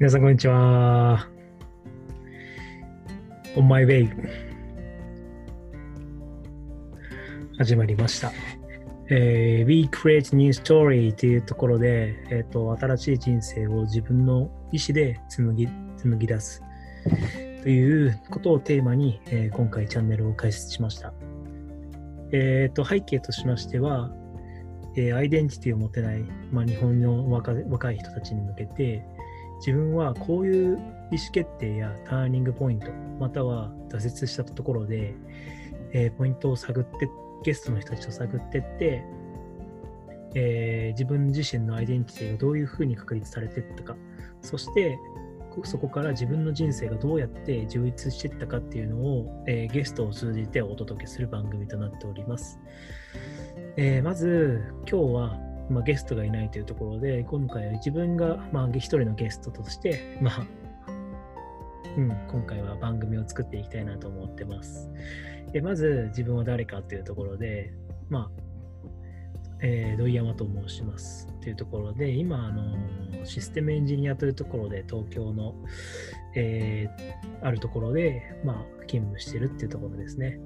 皆さん、こんにちは。On my way 始まりました。えー We create new story というところで、えーと、新しい人生を自分の意思で紡ぎ紡ぎ出すということをテーマに、えー今回チャンネルを開設しました。えーと、背景としましては、えーアイデンティティを持てない、まあ、日本の若若い人たちに向けて、自分はこういう意思決定やターニングポイント、または挫折したところで、えーポイントを探って、ゲストの人たちと探ってって、えー自分自身のアイデンティティがどういうふうに確立されていったか、そしてそこから自分の人生がどうやって充実していったかっていうのを、えーゲストを通じてお届けする番組となっております。えーまず今日は、まあ、ゲストがいないというところで今回は自分が、まあ、一人のゲストとして、まあうん、今回は番組を作っていきたいなと思ってます。でまず自分は誰かというところで、まあえー土井山と申しますというところで今あのシステムエンジニアというところで東京の、えーあるところで、まあ、勤務してるっていうところですね。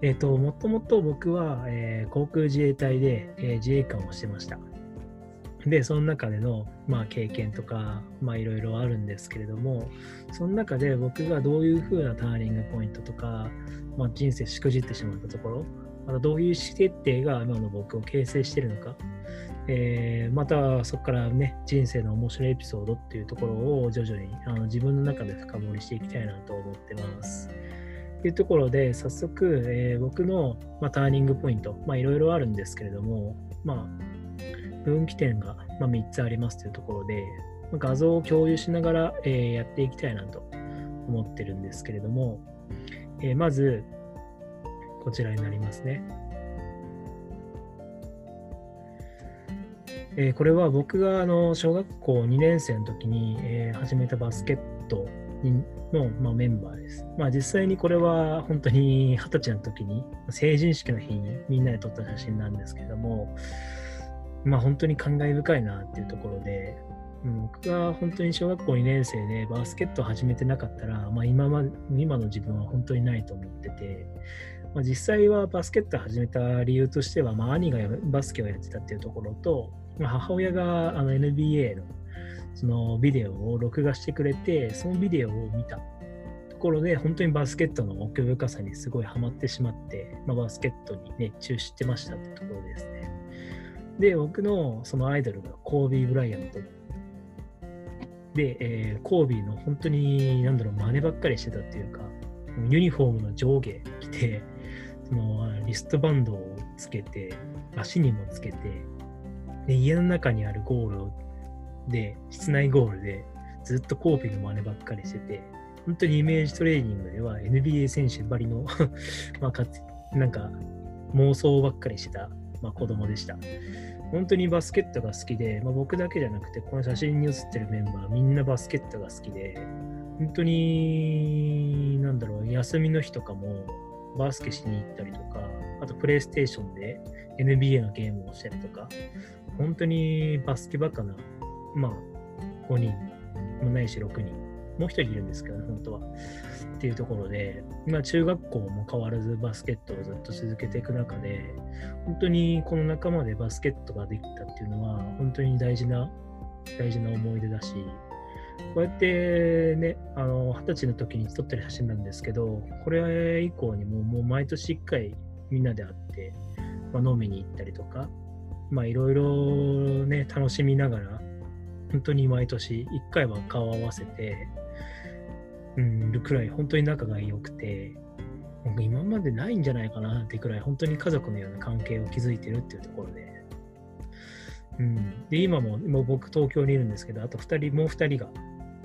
えっ、と、もともと僕は、えー航空自衛隊で、えー自衛官をしてました。で、その中での、まあ、経験とか、まあ、いろいろあるんですけれども、その中で僕がどういう風なターニングポイントとか、まあ、人生しくじってしまったところ、またどういう意思決定が今の僕を形成しているのか、えーまたそこからね、人生の面白いエピソードっていうところを徐々にあの自分の中で深掘りしていきたいなと思ってます。というところで、早速、えー僕の、まあ、ターニングポイント、いろいろあるんですけれども、まあ、分岐点が、まあ、3つありますというところで、まあ画像を共有しながら、えーやっていきたいなと思ってるんですけれども、えーまず、こちらになりますね。えーこれは僕があの小学校2年生の時に、えー始めたバスケットの、まあ、メンバーです。まあ、実際にこれは本当に二十歳の時に成人式の日にみんなで撮った写真なんですけども、まあ、本当に感慨深いなっていうところで、うん僕が本当に小学校2年生でバスケットを始めてなかったら、まあ、今ま今の自分は本当にないと思ってて、まあ、実際はバスケットを始めた理由としては、まあ、兄がバスケをやってたっていうところと、まあ母親があの NBA のそのビデオを録画してくれて、そのビデオを見たところで、本当にバスケットの奥深さにすごいハマってしまって、まあ、バスケットに熱中してましたってところですね。で、僕のそのアイドルがコービー・ブライアント。で、えーコービーの本当に、なんだろう、真似ばっかりしてたっていうか、ユニフォームの上下着て、そのリストバンドをつけて、足にもつけて、で家の中にあるゴールをで、室内ゴールでずっとコービーの真似ばっかりしてて、本当にイメージトレーニングでは NBA 選手ばりの まあ、なんか妄想ばっかりしてた、まあ、子供でした。本当にバスケットが好きで、まあ、僕だけじゃなくて、この写真に写ってるメンバーみんなバスケットが好きで、本当に、なんだろう、休みの日とかもバスケしに行ったりとか、あとプレイステーションで NBA のゲームをしたりとか、本当にバスケバカな、まあ、5人、もないし6人、もう1人いるんですけどね、本当は。っていうところで、まあ、中学校も変わらずバスケットをずっと続けていく中で、本当にこの仲間でバスケットができたっていうのは、本当に大事な、大事な思い出だし、こうやってね、あの、二十歳の時に撮ってる写真なんですけど、これ以降にももう毎年1回みんなで会って、まあ、飲みに行ったりとか、まあいろいろね、楽しみながら、本当に毎年1回は顔を合わせて、うん、るくらい本当に仲が良くて、なんか今までないんじゃないかなってくらい本当に家族のような関係を築いてるっていうところで、うん、で今ももう僕東京にいるんですけどあと2人もう2人が、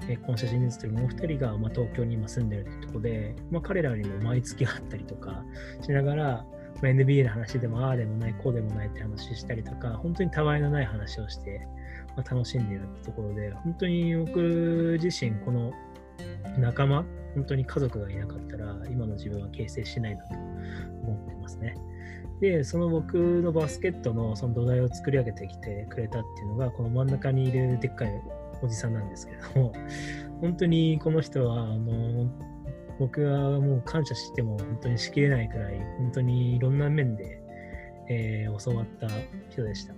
えーこの写真に写ってるもう2人が、まあ、東京に今住んでるってところで、まあ、彼らにも毎月会ったりとかしながら、NBA の話でもああでもないこうでもないって話したりとか本当にたわいのない話をして、まあ、楽しんでいるところで本当に僕自身この仲間本当に家族がいなかったら今の自分は形成しないなと思ってますね。で、その僕のバスケットのその土台を作り上げてきてくれたっていうのが、この真ん中にいるでっかいおじさんなんですけれども、本当にこの人は、あの、僕はもう感謝しても本当にしきれないくらい、本当にいろんな面で、えー、教わった人でした。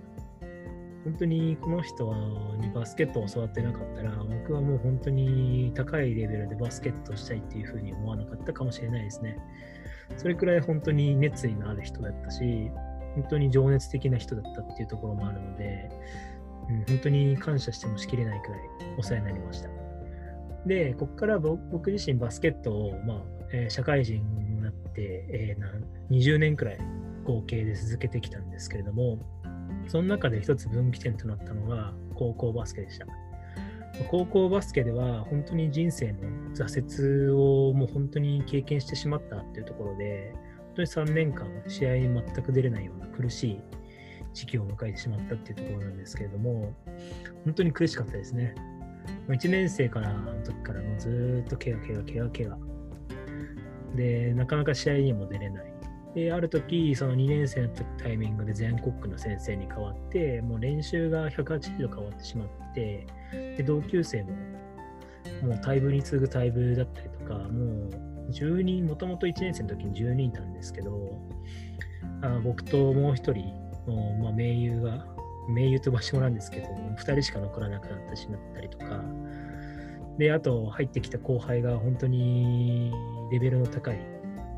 本当にこの人にバスケットを教わってなかったら、僕はもう本当に高いレベルでバスケットしたいっていうふうに思わなかったかもしれないですね。それくらい本当に熱意のある人だったし、本当に情熱的な人だったっていうところもあるので、うん、本当に感謝してもしきれないくらいお世話になりました。で、ここから僕自身バスケットを、まあえー、社会人になって、えー、20年くらい合計で続けてきたんですけれども、その中で一つ分岐点となったのが高校バスケでした。高校バスケでは本当に人生の挫折をもう本当に経験してしまったっていうところで、本当に3年間試合に全く出れないような苦しい時期を迎えてしまったっていうところなんですけれども、本当に苦しかったですね。1年生からの時からもうずっと怪我、怪我、怪我、怪我。で、なかなか試合にも出れない。で、ある時、その2年生のタイミングで全国区の先生に変わって、もう練習が180度変わってしまって、で、同級生も、もう退部に次ぐ退部だったりとか、もう10人、もともと1年生の時に10人いたんですけど、あ僕ともう1人の、まあ、盟友が、盟友と場所なんですけど、2人しか残らなくなってしまったりとか、で、あと入ってきた後輩が本当にレベルの高い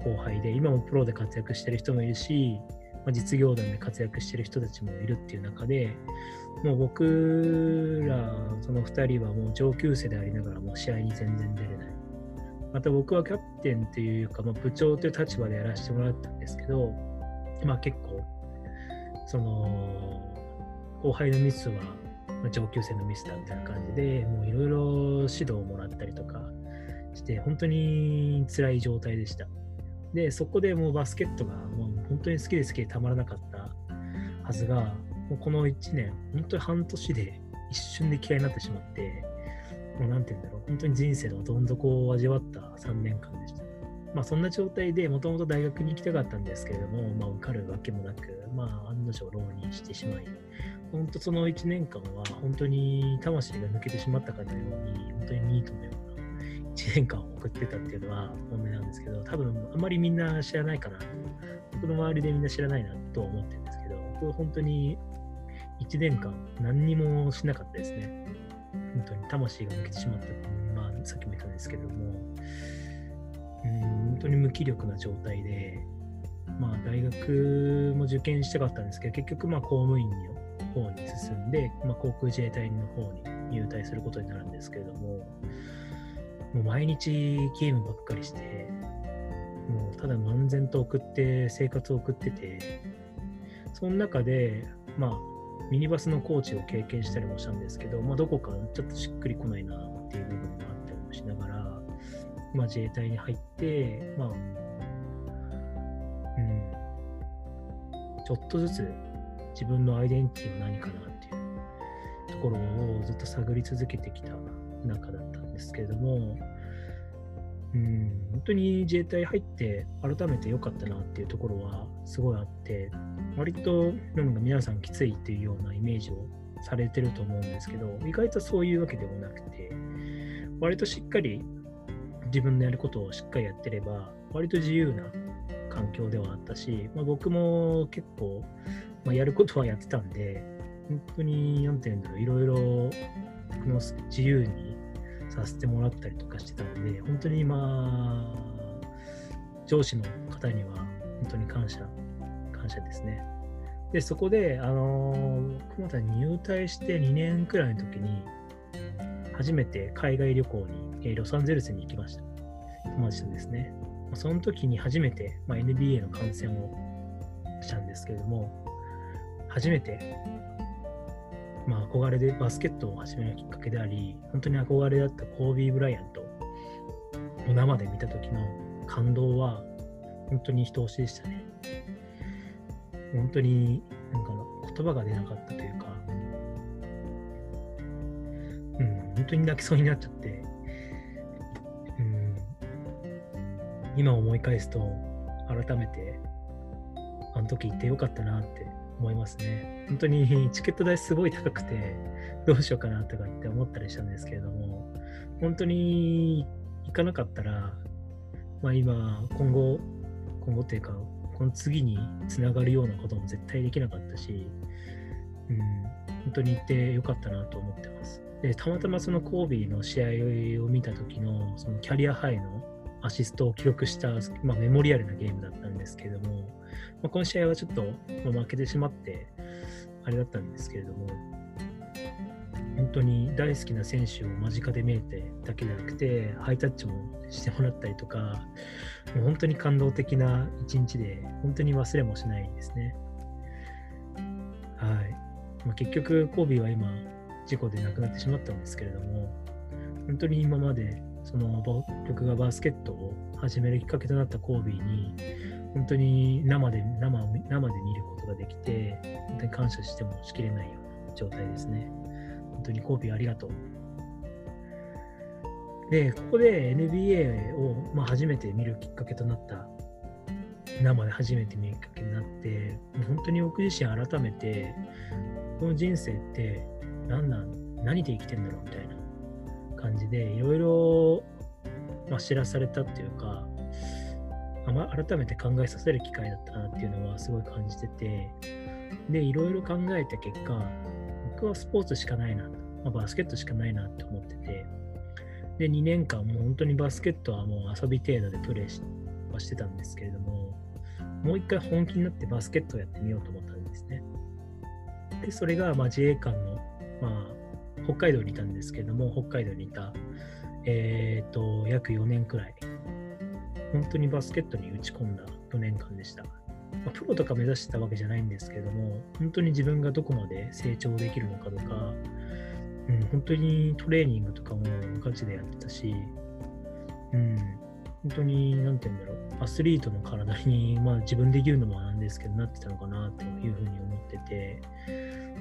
後輩で、今もプロで活躍してる人もいるし、まあ、実業団で活躍してる人たちもいるっていう中で、もう僕ら、その2人はもう上級生でありながらも試合に全然出れない。また僕はキャプテンというか、まあ、部長という立場でやらせてもらったんですけど、まあ結構、その、後輩のミスは上級生のミスだみたいな感じで、もういろいろ指導をもらったりとかして、本当に辛い状態でした。で、そこでもうバスケットがもう本当に好きで好きでたまらなかったはずが、もうこの1年、本当に半年で一瞬で嫌いになってしまって、もうなんて言うんだろう、本当に人生のどん底を味わった3年間でした。まあそんな状態でもともと大学に行きたかったんですけれども、まあ受かるわけもなく、まあ案の定浪人してしまい、本当その1年間は本当に魂が抜けてしまったかのように、本当にニートのような1年間を送ってたっていうのは本音なんですけど、多分あまりみんな知らないかな。僕の周りでみんな知らないなと思ってるんですけど、僕は本当に1年間何にもしなかったですね。本当に魂が抜けてしまったまあさっきも言ったんですけども、本当に無気力な状態で、まあ大学も受験したかったんですけど、結局まあ公務員の方に進んで、まあ、航空自衛隊の方に入隊することになるんですけれども、もう毎日ゲームばっかりして、もうただ漫然と送って、生活を送ってて、その中で、まあ、ミニバスのコーチを経験したりもしたんですけど、まあ、どこかちょっとしっくりこないなっていう部分もあったりもしながら、まあ、自衛隊に入って、まあ、うん、ちょっとずつ自分のアイデンティティは何かなっていうところをずっと探り続けてきた中だったんですけれども、うん、本当に自衛隊入って改めて良かったなっていうところはすごいあって、割となんか皆さんきついっていうようなイメージをされてると思うんですけど、意外とそういうわけでもなくて、割としっかり自分のやることをしっかりやってれば、割と自由な環境ではあったし、まあ、僕も結構、まあ、やることはやってたんで、本当に、なんて言うんだろう、いろいろ僕の自由にさせてもらったりとかしてたので、本当にまあ、上司の方には本当に感謝、感謝ですね。で、そこで、あの僕また入隊して2年くらいの時に、初めて海外旅行に、えロサンゼルスに行きました。友達とですね。その時に初めて、まあ、NBA の観戦をしたんですけれども、初めてまあ、憧れでバスケットを始めるきっかけであり、本当に憧れだったコービー・ブライアントを生で見た時の感動は、本当に人押しでしたね。本当になんか言葉が出なかったというか、うん、本当に泣きそうになっちゃって、今思い返すと、改めて、あの時行ってよかったなって思いますね。本当に チケット代すごい高くて、どうしようかなとかって思ったりしたんですけれども、本当に行かなかったら、まあ今、今後、今後っていうか、この次につながるようなことも絶対できなかったし、うん、本当に行ってよかったなと思ってます。で、たまたまそのコービーの試合を見た時の、そのキャリアハイのアシストを記録した、まあ、メモリアルなゲームだったんですけれども、まあ、この試合はちょっと、まあ、負けてしまって、あれだったんですけれども、本当に大好きな選手を間近で見えてだけじゃなくて、ハイタッチもしてもらったりとか、もう本当に感動的な一日で、本当に忘れもしないですね。はい。まあ、結局、コービーは今、事故で亡くなってしまったんですけれども、本当に今まで、その僕がバスケットを始めるきっかけとなったコービーに、本当に生で生生で見ることができて、本当に感謝してもしきれないような状態ですね。本当にコービーありがとう。で、ここで NBA を、まあ、初めて見るきっかけとなった、生で初めて見るきっかけになって、本当に僕自身改めて、この人生って何なん何で生きてんだろうみたいな感じで、いろいろ、知らされたっていうか、改めて考えさせる機会だったなっていうのはすごい感じてて、で、いろいろ考えた結果、僕はスポーツしかないな、まあ、バスケットしかないなって思ってて、で、2年間もう本当にバスケットはもう遊び程度でプレーしはしてたんですけれども、もう一回本気になってバスケットをやってみようと思ったんですね。で、それがま自衛官の、まあ、北海道にいたんですけれども、北海道にいた、えっ、ー、と、約4年くらい本当にバスケットに打ち込んだ4年間でした。まあ、プロとか目指してたわけじゃないんですけれども、本当に自分がどこまで成長できるのかとか、うん、本当にトレーニングとかもガチでやってたし、うん、本当に、なんて言うんだろう、アスリートの体に、まあ自分で言うのもなんですけど、なってたのかなというふうに思ってて、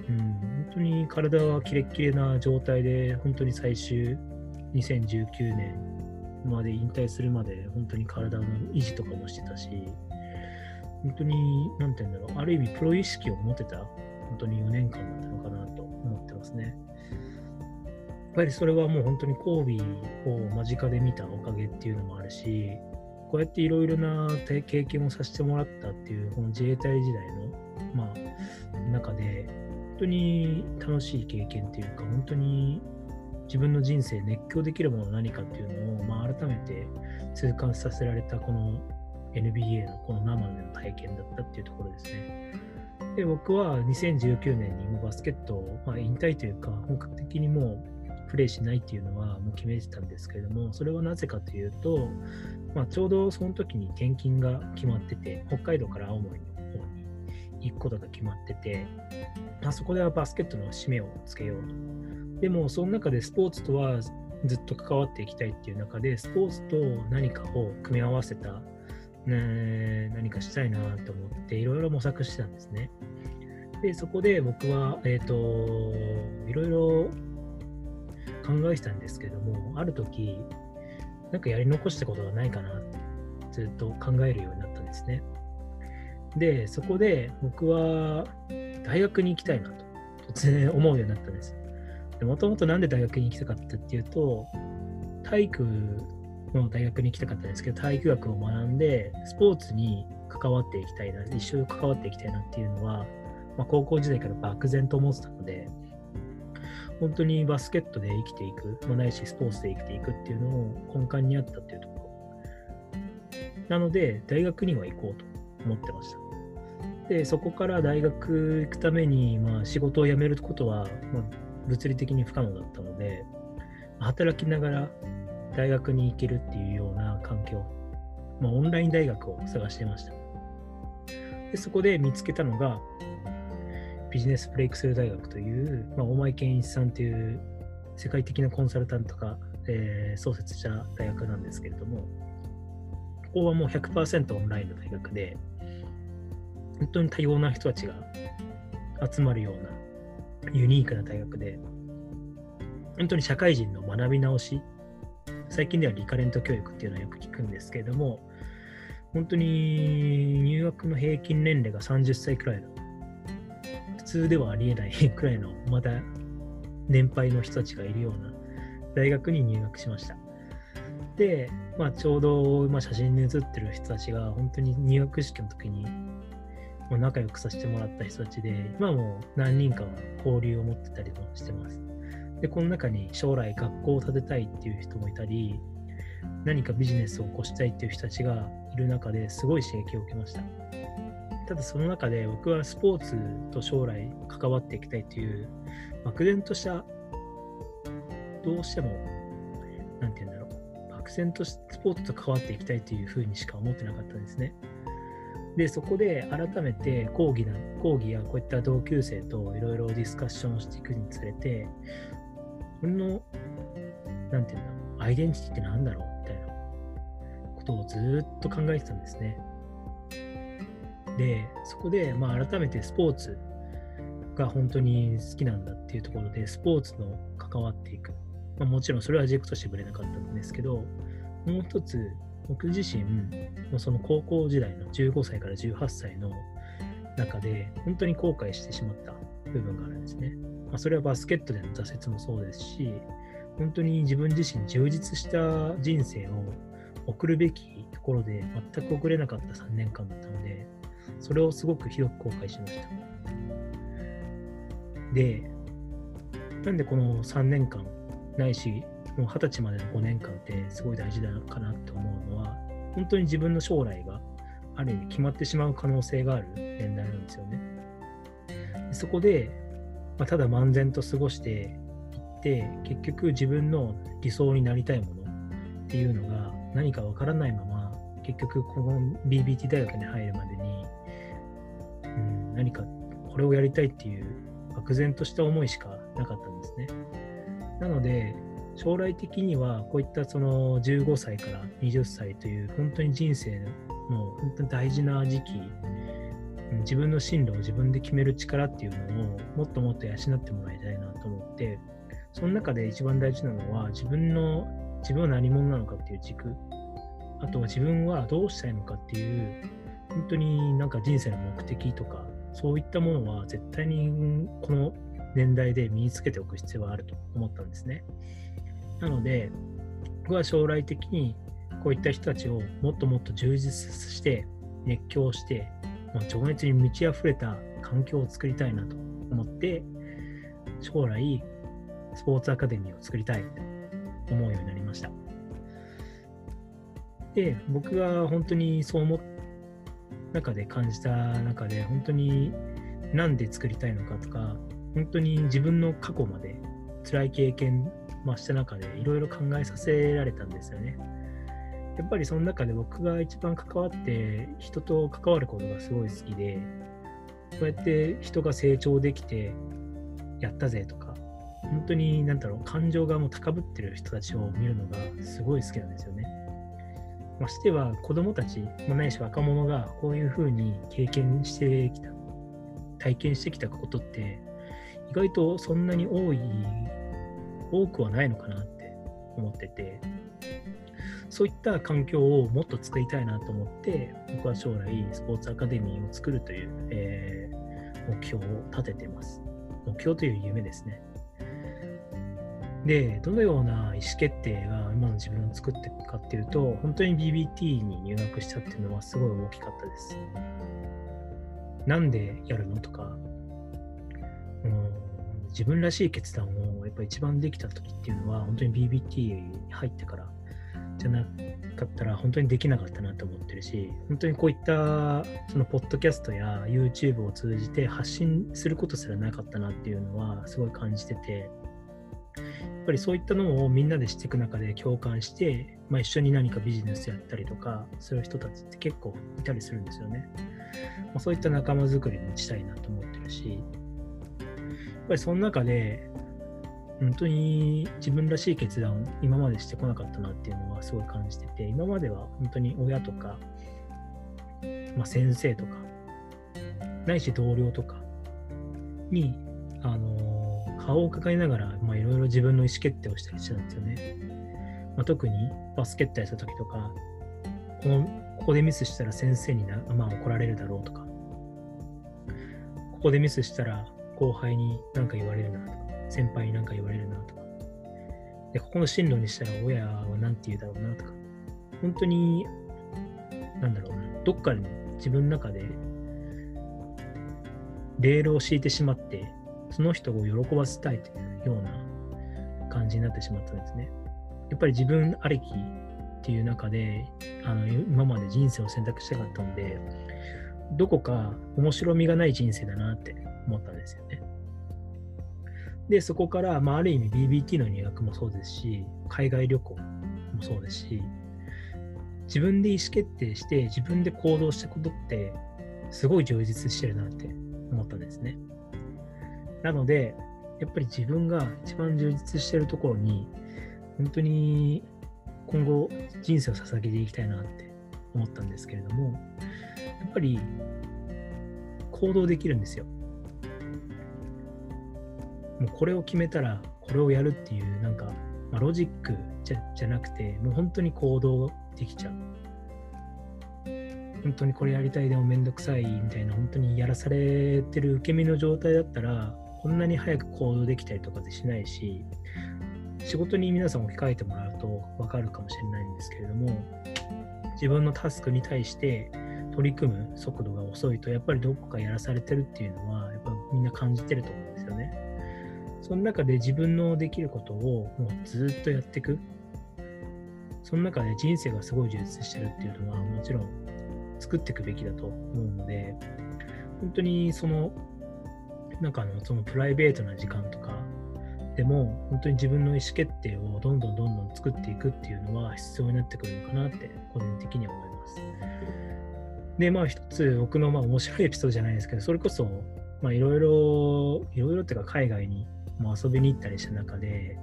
うん、本当に体はキレッキレな状態で、本当に最終2019年まで引退するまで本当に体の維持とかもしてたし、本当に、なんて言うんだろう、ある意味プロ意識を持てた、本当に4年間だったのかなと思ってますね。っぱりそれはもう本当にコービーを間近で見たおかげっていうのもあるし、こうやっていろいろな経験をさせてもらったっていう、この自衛隊時代の、まあ、中で、本当に楽しい経験っていうか、本当に自分の人生熱狂できるもの何かっていうのを、まあ、改めて痛感させられたこの NBA のこの生での体験だったっていうところですね。で僕は2019年にもバスケットを、まあ、引退というか本格的にもうプレイしないっていうのはもう決めてたんですけれどもそれはなぜかというと、まあ、ちょうどその時に転勤が決まってて北海道から青森の方に行くことが決まってて、まあ、そこではバスケットの締めをつけようとでも、その中でスポーツとはずっと関わっていきたいっていう中で、スポーツと何かを組み合わせた、ね、何かしたいなと思って、いろいろ模索してたんですね。で、そこで僕は、えっ、ー、と、いろいろ考えてたんですけども、ある時、なんかやり残したことがないかなってずっと考えるようになったんですね。で、そこで僕は大学に行きたいなと突然思うようになったんです。もともとなんで大学に行きたかったっていうと、体育の大学に行きたかったんですけど、体育学を学んで、スポーツに関わっていきたいな、一緒に関わっていきたいなっていうのは、まあ、高校時代から漠然と思ってたので、本当にバスケットで生きていく、まあ、ないしスポーツで生きていくっていうのを根幹にあったっていうところ。なので、大学には行こうと思ってました。で、そこから大学行くために、まあ、仕事を辞めることは、ま物理的に不可能だったので、働きながら大学に行けるっていうような環境、まあ、オンライン大学を探してました。でそこで見つけたのが、ビジネスブレイクスルー大学という、まあ、大前健一さんという世界的なコンサルタントが、えー、創設した大学なんですけれども、ここはもう100%オンラインの大学で、本当に多様な人たちが集まるようなユニークな大学で、本当に社会人の学び直し、最近ではリカレント教育っていうのはよく聞くんですけれども、本当に入学の平均年齢が30歳くらいの通ではありえない くらいのまだ年配の人たちがいるような大学に入学しました。で、まあ、ちょうど、まあ、写真に写ってる人たちが本当に入学式の時にもう仲良くさせてもらった人たちで今もう何人かは交流を持ってたりもしてます。で、この中に将来学校を建てたいっていう人もいたり、何かビジネスを起こしたいっていう人たちがいる中ですごい刺激を受けました。ただその中で僕はスポーツと将来関わっていきたいという漠然としたどうしても何て言うんだろう漠然とスポーツと関わっていきたいというふうにしか思ってなかったんですね。でそこで改めて講義な講義やこういった同級生といろいろディスカッションをしていくにつれて俺の何て言うんだろうアイデンティティって何だろうみたいなことをずっと考えてたんですね。で、そこで、まあ、改めてスポーツが本当に好きなんだっていうところで、スポーツの関わっていく。まあ、もちろんそれは軸としてぶれなかったんですけど、もう一つ、僕自身も、その高校時代の15歳から18歳の中で、本当に後悔してしまった部分があるんですね。まあ、それはバスケットでの挫折もそうですし、本当に自分自身充実した人生を送るべきところで全く送れなかった3年間だったので、それをすごくひどく後悔しました。で、なんでこの3年間ないし、もう20歳までの5年間ってすごい大事だかなって思うのは、本当に自分の将来がある意味決まってしまう可能性がある年代なんですよね。そこで、まあ、ただ漫然と過ごしていって、結局自分の理想になりたいものっていうのが何かわからないまま、結局この BBT 大学に入るまでに、何かこれをやりたいっていう漠然とした思いしかなかったんですね。なので、将来的にはこういったその15歳から20歳という本当に人生の本当に大事な時期、自分の進路を自分で決める力っていうのをもっともっと養ってもらいたいなと思って、その中で一番大事なのは自分の自分は何者なのかっていう軸、あとは自分はどうしたいのかっていう本当になんか人生の目的とか、そういったものは絶対にこの年代で身につけておく必要があると思ったんですね。なので、僕は将来的にこういった人たちをもっともっと充実して、熱狂して、ま情熱に満ち溢れた環境を作りたいなと思って、将来、スポーツアカデミーを作りたいと思うようになりました。で、僕が本当にそう思っ中で感じた中で本当に何で作りたいのかとか本当に自分の過去まで辛い経験、ました中でいろいろ考えさせられたんですよね。やっぱりその中で僕が一番関わって人と関わることがすごい好きでこうやって人が成長できてやったぜとか本当に何だろう感情がもう高ぶってる人たちを見るのがすごい好きなんですよね。ましては子供たち、まないし若者がこういうふうに経験してきた、体験してきたことって、意外とそんなに多い、多くはないのかなって思ってて、そういった環境をもっと作りたいなと思って、僕は将来スポーツアカデミーを作るという、えー、目標を立ててます。目標という夢ですね。で、どのような意思決定が今の自分を作っていくかっていうと、本当に BBT に入学したっていうのはすごい大きかったです。なんでやるのとか、うん、自分らしい決断をやっぱ一番できた時っていうのは、本当に BBT に入ってからじゃなかったら本当にできなかったなと思ってるし、本当にこういったそのポッドキャストや YouTube を通じて発信することすらなかったなっていうのはすごい感じてて、やっぱりそういったのをみんなでしていく中で共感して、まあ、一緒に何かビジネスやったりとかする人たちって結構いたりするんですよね。まあ、そういった仲間づくりもしたいなと思ってるし、やっぱりその中で本当に自分らしい決断を今までしてこなかったなっていうのはすごい感じてて、今までは本当に親とか、まあ、先生とか、ないし同僚とかに、あの顔を抱えながら、まあ、いろいろ自分の意思決定をしたりしてたんですよね。まあ、特にバスケットやった時とか、このここでミスしたら先生にな、まあ、怒られるだろうとか、ここでミスしたら後輩に何か言われるなとか、先輩に何か言われるなとか、で、ここの進路にしたら親は何て言うだろうなとか、本当に、なんだろうな、どっかに自分の中で、レールを敷いてしまって、その人を喜ばせたいというような感じになってしまったんですね。やっぱり自分ありきっていう中で、あの今まで人生を選択したかったので、どこか面白みがない人生だなって思ったんですよね。で、そこから、まあ、ある意味 BBT の入学もそうですし、海外旅行もそうですし、自分で意思決定して自分で行動したことってすごい充実してるなって思ったんですね。なので、やっぱり自分が一番充実してるところに、本当に今後人生を捧げていきたいなって思ったんですけれども、やっぱり行動できるんですよ。もうこれを決めたらこれをやるっていうなんか、まあ、ロジックじゃじゃなくてもう本当に行動できちゃう。本当にこれやりたいでもめんどくさいみたいな本当にやらされてる受け身の状態だったらこんなに早く行動できたりとかしないし仕事に皆さん置き換えてもらうと分かるかもしれないんですけれども自分のタスクに対して取り組む速度が遅いとやっぱりどこかやらされてるっていうのはやっぱみんな感じてると思うんですよね。その中で自分のできることをもうずっとやっていく。その中で人生がすごい充実してるっていうのはもちろん作っていくべきだと思うので、本当にその、なんかあの、そのプライベートな時間とかでも、本当に自分の意思決定をどんどんどんどん作っていくっていうのは必要になってくるのかなって個人的には思います。で、まあ一つ僕のまあ面白いエピソードじゃないですけど、それこそ、まあいろいろ、いろいろっていうか海外にも遊びに行ったりした中で、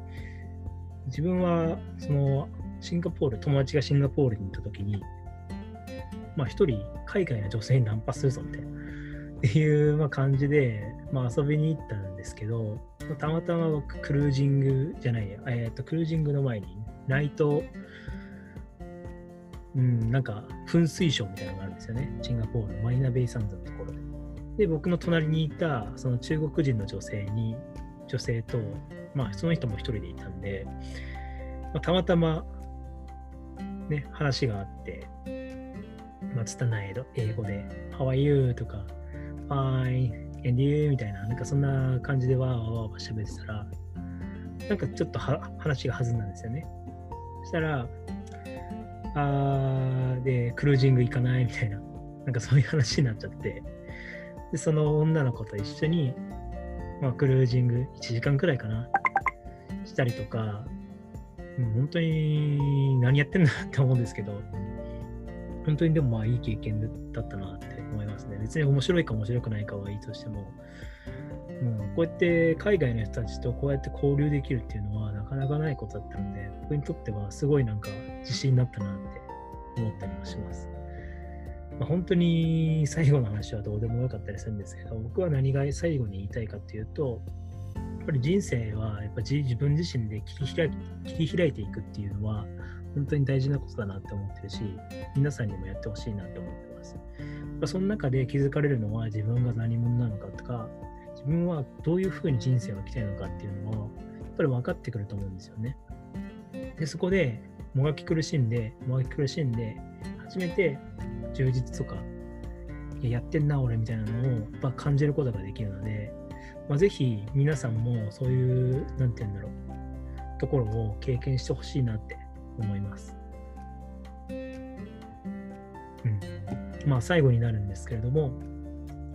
自分はそのシンガポール、友達がシンガポールに行った時に、まあ一人海外の女性にナンパするぞみたいな、っていうまあ感じで、まあ遊びに行ったんですけど、たまたま僕クルージングじゃないや、えっ、と、クルージングの前にナイト、うん、なんか噴水ショーみたいなのがあるんですよね。シンガポールのマイナベイサンズのところで。で、僕の隣にいたその中国人の女性に、女性と、まあその人も一人でいたんで、まあ、たまたまね、話があって、まあ、拙い英語で、How are you? とか、Fine, and you? みたいな、なんかそんな感じでわーわーわー喋ってたら、なんかちょっと話が弾んだんですよね。そしたら、あーで、クルージング行かないみたいな、なんかそういう話になっちゃって、で、その女の子と一緒に、まあ、クルージング1時間くらいかな、したりとか、う、本当に何やってんだって思うんですけど、本当にでもまあいい経験だったなって思いますね。別に面白いか面白くないかはいいとしても、うん、こうやって海外の人たちとこうやって交流できるっていうのはなかなかないことだったので、僕にとってはすごいなんか自信になったなって思ったりもします。まあ、本当に最後の話はどうでもよかったりするんですけど、僕は何が最後に言いたいかっていうと、やっぱり人生はやっぱ自分自身で切り開切り開いていくっていうのは本当に大事なことだなって思ってるし、皆さんにもやってほしいなと思ってます。その中で気づかれるのは自分が何者なのかとか、自分はどういうふうに人生を生きたいのかっていうのを、やっぱり分かってくると思うんですよね。で、そこでもがき苦しんで、もがき苦しんで、初めて充実とか、ややってんな俺みたいなのをやっぱ感じることができるので、まあ、ぜひ皆さんもそういう、なんて言うんだろう、ところを経験してほしいなって思います。うん。まあ最後になるんですけれども、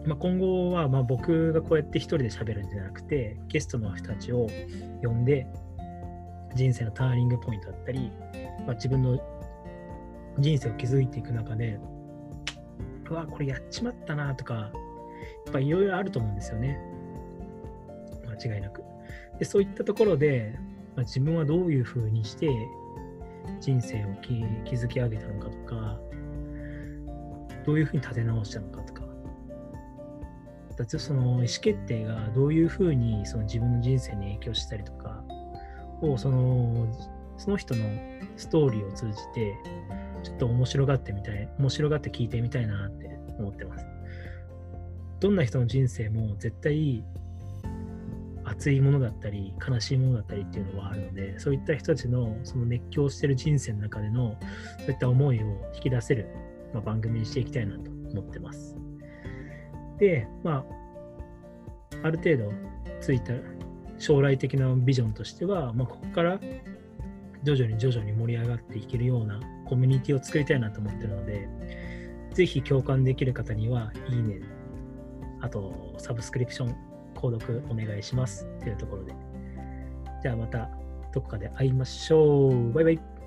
まあ、今後はまあ僕がこうやって一人で喋るんじゃなくて、ゲストの人たちを呼んで、人生のターニングポイントだったり、まあ、自分の人生を築いていく中で、うわ、これやっちまったなとか、やっぱいろいろあると思うんですよね。間違いなく。でそういったところで、まあ、自分はどういうふうにして人生を築き上げたのかとか、どういうふうに立て直したのかとか、その意思決定がどういうふうにその自分の人生に影響したりとか。をそのその人のストーリーを通じてちょっと面白がってみたい面白がって聞いてみたいなって思ってます。どんな人の人生も絶対熱いものだったり悲しいものだったりっていうのはあるのでそういった人たちのその熱狂してる人生の中でのそういった思いを引き出せる、まあ、番組にしていきたいなと思ってます。で、まあ、ある程度ついた将来的なビジョンとしては、まあ、ここから徐々に徐々に盛り上がっていけるようなコミュニティを作りたいなと思ってるので、ぜひ共感できる方には、いいね、あと、サブスクリプション、購読お願いしますというところで。じゃあまたどこかで会いましょう。バイバイ。